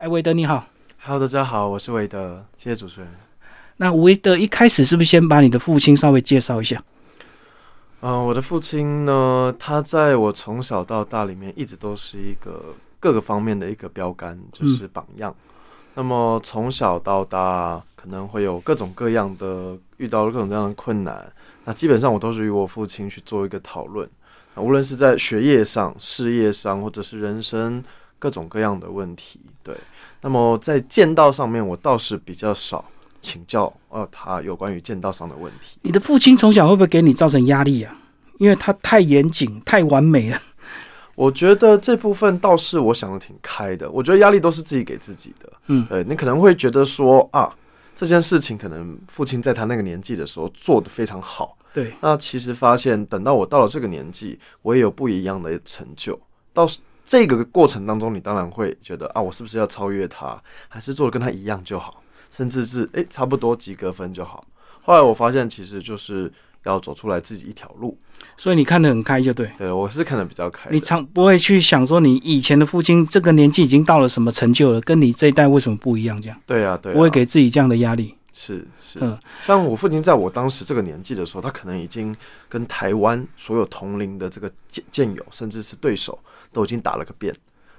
哎，韦德你好。Hello，大家好，我是韦德，谢谢主持人。那韦德一开始是不是先把你的父亲稍微介绍一下？嗯、我的父亲呢，他在我从小到大里面一直都是一个各个方面的一个标杆，就是榜样。那么从小到大，可能会有各种各样的遇到各种各样的困难，那基本上我都是与我父亲去做一个讨论，无论是在学业上、事业上，或者是人生各种各样的问题。对，那么在剑道上面，我倒是比较少请教呃他有关于剑道上的问题。你的父亲从小会不会给你造成压力啊？因为他太严谨、太完美了。我觉得这部分倒是我想的挺开的，我觉得压力都是自己给自己的。嗯对你可能会觉得说啊，这件事情可能父亲在他那个年纪的时候做的非常好，对，那其实发现等到我到了这个年纪，我也有不一样的成就。到这个过程当中，你当然会觉得啊，我是不是要超越他，还是做的跟他一样就好，甚至是诶差不多及格分就好。后来我发现，其实就是要走出来自己一条路。所以你看得很开，就对。对我是看得比较开。你常不会去想说，你以前的父亲这个年纪已经到了什么成就了，跟你这一代为什么不一样？这样对啊，对啊，不会给自己这样的压力。是是，嗯像我父亲在我当时这个年纪的时候，他可能已经跟台湾所有同龄的这个剑剑友，甚至是对手，都已经打了个遍。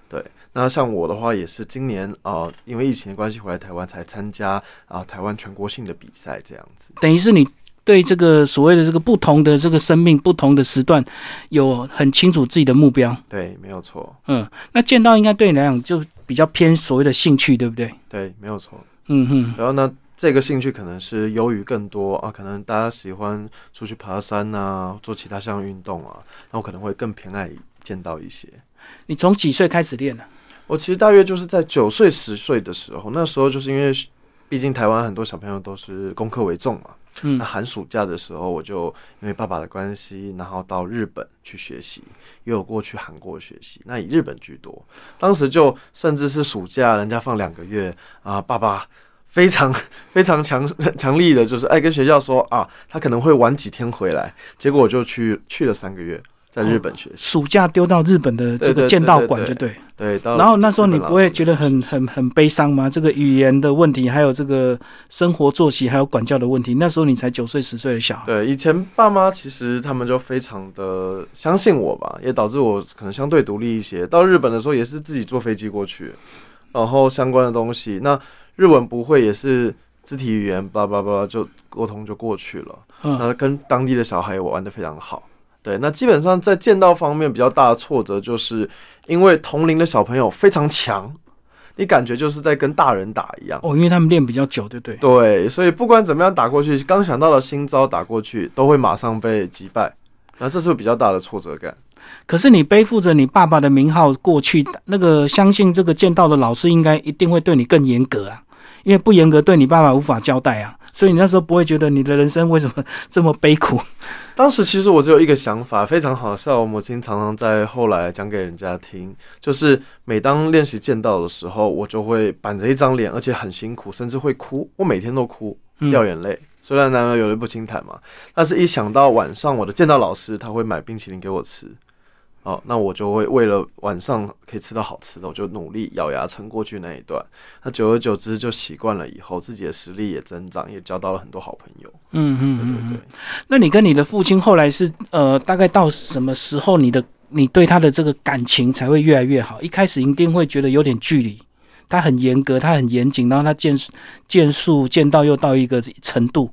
对，那像我的话，也是今年啊、呃因为疫情的关系回来台湾，才参加啊、台湾全国性的比赛这样子。等于是你对这个所谓的这个不同的这个生命、不同的时段，有很清楚自己的目标。对，没有错，嗯，那剑道应该对你来讲就比较偏所谓的兴趣，对不对？对，没有错。嗯哼，然后呢，这个兴趣可能是优于更多啊，可能大家喜欢出去爬山啊，做其他项运动啊，那我可能会更偏爱见到一些。你从几岁开始练呢、我其实大约就是在九岁十岁的时候，那时候就是因为，毕竟台湾很多小朋友都是功课为重嘛。嗯那寒暑假的时候，我就因为爸爸的关系，然后到日本去学习，也有过去韩国学习，那以日本居多。当时就甚至是暑假，人家放两个月啊，爸爸非常 非常强 强力的，就是哎跟学校说啊，他可能会晚几天回来，结果我就去去了三个月，在日本学习。暑假丢到日本的这个剑道馆就对。对，到然后那时候你不会觉得很很很悲伤吗？这个语言的问题，还有这个生活作息，还有管教的问题。那时候你才九岁十岁的小孩。对，以前爸妈其实他们就非常的相信我吧，也导致我可能相对独立一些。到日本的时候也是自己坐飞机过去，然后相关的东西，那日文不会也是肢体语言，巴拉巴拉就沟通就过去了。嗯，那跟当地的小孩我玩的非常好。对，那基本上在剑道方面比较大的挫折，就是因为同龄的小朋友非常强，你感觉就是在跟大人打一样。哦，因为他们练比较久，对不对？对，所以不管怎么样打过去，刚想到的新招打过去，都会马上被击败，那这是比较大的挫折感。可是你背负着你爸爸的名号过去，那个相信这个剑道的老师应该一定会对你更严格啊，因为不严格对你爸爸无法交代啊。所以你那时候不会觉得你的人生为什么 这么悲苦？当时其实我只有一个想法，非常好笑。我母亲常常在后来讲给人家听，就是每当练习剑道的时候，我就会板着一张脸，而且很辛苦，甚至会哭。我每天都哭，嗯掉眼泪。虽然男儿有泪不轻弹嘛，但是一想到晚上我的剑道老师他会买冰淇淋给我吃，哦，那我就会为了晚上可以吃到好吃的，我就努力咬牙撑过去那一段。那久而久之就习惯了，以后自己的实力也增长，也交到了很多好朋友。嗯嗯对嗯嗯对对。那你跟你的父亲后来是呃，大概到什么时候，你的你对他的这个感情才会越来越好？一开始一定会觉得有点距离，他很严格，他很严谨，然后他剑术剑术剑道又到一个程度，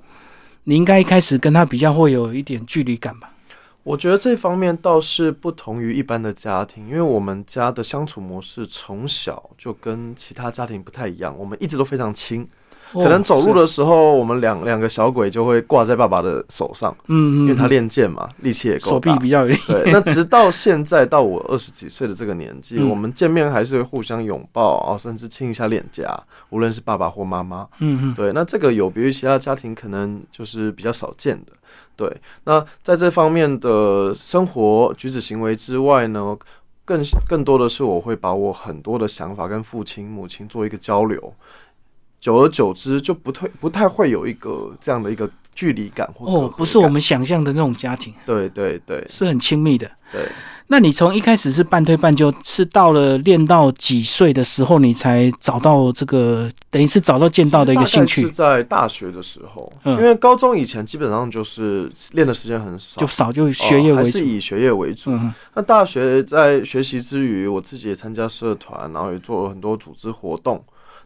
你应该一开始跟他比较会有一点距离感吧？我觉得这方面倒是不同于一般的家庭，因为我们家的相处模式从小就跟其他家庭不太一样，我们一直都非常亲。可能走路的时候，我们两两个小鬼就会挂在爸爸的手上，嗯嗯，因为他嗯练剑嘛，力气也够手臂大。比较有力，对，那直到现在到我二十几岁的这个年纪，嗯我们见面还是会互相拥抱啊，甚至亲一下脸颊，无论是爸爸或妈妈。嗯嗯对，那这个有别于其他家庭，可能就是比较少见的。对，那在这方面的生活举止行为之外呢，更更多的是我会把我很多的想法跟父亲、母亲做一个交流，久而久之就不太不太会有一个这样的一个距离感或哦不是我们想象的那种家庭，对对对是很亲密的。对。那你从一开始是半推半就，是到了练到几岁的时候，你才找到这个，等于是找到剑道的一个兴趣是，在大学的时候，嗯因为高中以前基本上就是练的时间很少，就少就学业为主哦还是。以学业为主。嗯那大学在学习之余，我自己也参加社团，然后也做了很多组织活动，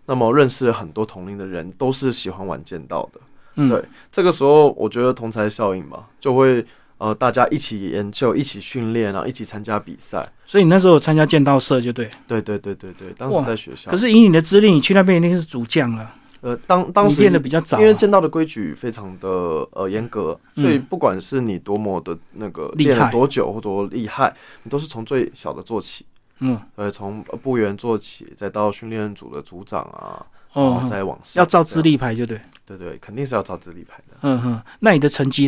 那么认识了很多同龄的人，都是喜欢玩剑道的。嗯，对这个时候，我觉得同才效应吧，就会呃大家一起研究、一起训练，然后一起参加比赛。所以你那时候参加剑道社就对。对对对对对，当时在学校。可是以你的资历，你去那边一定是主将了，呃，当当时练的比较早啊、因为剑道的规矩非常的呃严格，嗯所以不管是你多么的那个练了多久或多厉害，你都是从最小的做起，嗯呃，从呃部员做起，再到训练组的组长啊，然后哦，再往上，要照资，历排就对。对对，肯定是要照资历排的。嗯哼，那你的成绩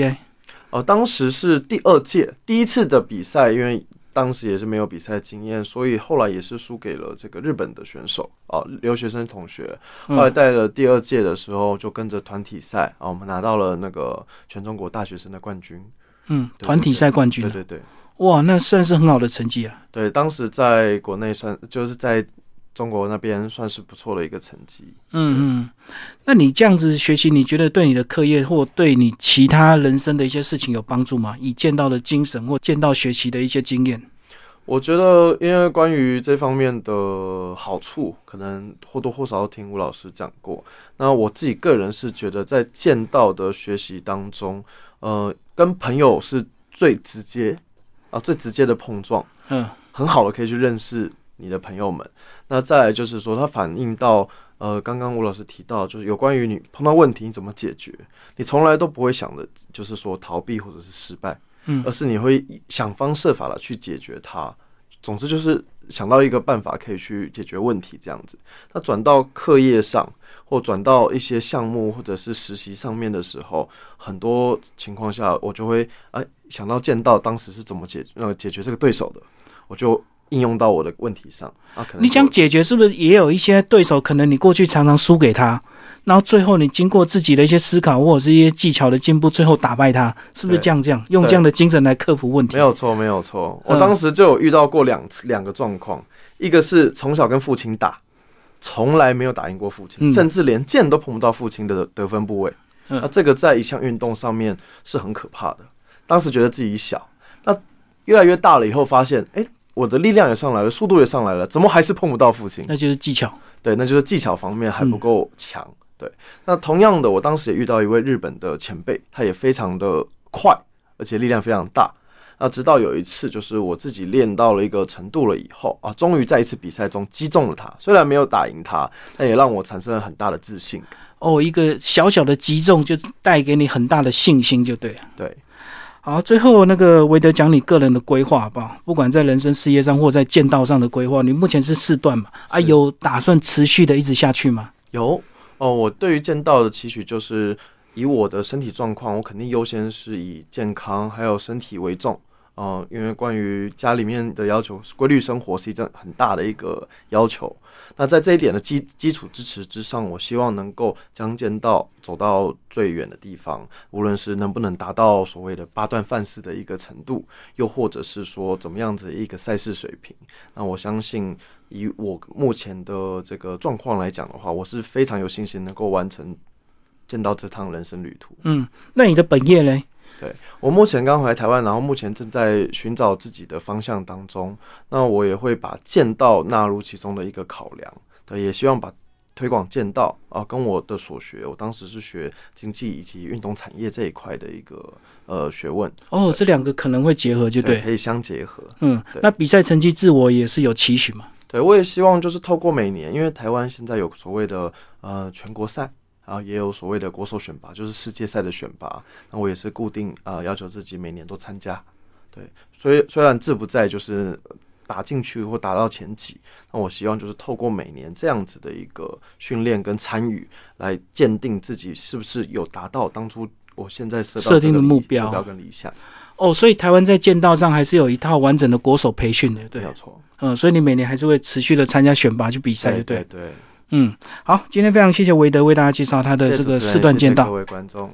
嘞？呃，当时是第二届第一次的比赛，因为当时也是没有比赛经验，所以后来也是输给了这个日本的选手啊、留学生同学。后来嗯，带了第二届的时候，就跟着团体赛啊，我们拿到了那个全中国大学生的冠军。嗯，团体赛冠军啊，对对对哇，那算是很好的成绩啊。对，当时在国内算就是在中国那边算是不错的一个成绩。嗯嗯，那你这样子学习，你觉得对你的课业或对你其他人生的一些事情有帮助吗？以见到的精神或见到学习的一些经验，我觉得，因为关于这方面的好处，可能或多或少都听吴老师讲过。那我自己个人是觉得，在见到的学习当中，呃，跟朋友是最直接啊，最直接的碰撞。嗯很好的可以去认识你的朋友们。那再来就是说，它反映到呃，刚刚吴老师提到，就是有关于你碰到问题你怎么解决，你从来都不会想的，就是说逃避或者是失败，嗯而是你会想方设法的去解决它。总之就是想到一个办法可以去解决问题，这样子。那转到课业上，或转到一些项目或者是实习上面的时候，很多情况下我就会哎想到见到当时是怎么解呃解决这个对手的，我就应用到我的问题上啊。可能你想解决是不是也有一些对手，可能你过去常常输给他，然后最后你经过自己的一些思考或者是一些技巧的进步，最后打败他，是不是这样？这样用这样的精神来克服问题？没有错，没有错。我嗯当时就有遇到过两次两个状况，一个是从小跟父亲打，从来没有打赢过父亲，嗯甚至连剑都碰不到父亲的得分部位。嗯那这个在一项运动上面是很可怕的。当时觉得自己小，那越来越大了以后，发现哎、诶我的力量也上来了，速度也上来了，怎么还是碰不到父亲？那就是技巧。对，那就是技巧方面还不够强。对，那同样的，我当时也遇到一位日本的前辈，他也非常的快，而且力量非常大。那直到有一次，就是我自己练到了一个程度了以后啊，终于在一次比赛中击中了他，虽然没有打赢他，但也让我产生了很大的自信。哦，一个小小的击中就带给你很大的信心，就对了。对，好，最后那个韦德讲你个人的规划吧？不管在人生事业上或在剑道上的规划，你目前是四段嘛？啊，有打算持续的一直下去吗？有哦，我对于剑道的期许就是以我的身体状况，我肯定优先是以健康还有身体为重。哦、因为关于家里面的要求，规律生活是一件很大的一个要求。那在这一点的基基础支持之上，我希望能够将剑道走到最远的地方，无论是能不能达到所谓的八段范式的一个程度，又或者是说怎么样子一个赛事水平。那我相信，以我目前的这个状况来讲的话，我是非常有信心能够完成剑道这趟人生旅途。嗯，那你的本业嘞？我目前刚回来台湾，然后目前正在寻找自己的方向当中。那我也会把剑道纳入其中的一个考量，对，也希望把推广剑道啊，跟我的所学，我当时是学经济以及运动产业这一块的一个呃学问，哦，这两个可能会结合，就对。可以相结合。嗯，那比赛成绩自我也是有期许嘛？对，我也希望就是透过每年，因为台湾现在有所谓的呃全国赛，然后也有所谓的国手选拔，就是世界赛的选拔。那我也是固定啊、呃要求自己每年都参加。对，所以虽然志不在就是打进去或打到前几，那我希望就是透过每年这样子的一个训练跟参与，来鉴定自己是不是有达到当初我现在设设定的目标目标跟理想，哦，所以台湾在剑道上还是有一套完整的国手培训的，对没。有错。嗯，所以你每年还是会持续的参加选拔去比赛，对。对对，嗯，好，今天非常谢谢韦德为大家介绍他的这个四段剑道谢谢各。位观众。